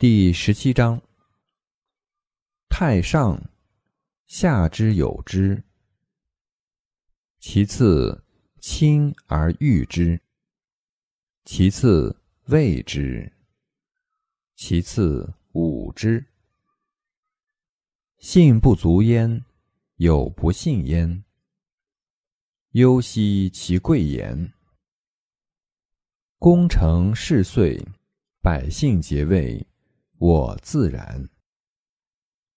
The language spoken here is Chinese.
第十七章：太上，下之有之；其次，亲而誉之；其次，畏之；其次，侮之。信不足焉，有不信焉。忧兮其贵言。功成事遂，百姓皆谓我自然。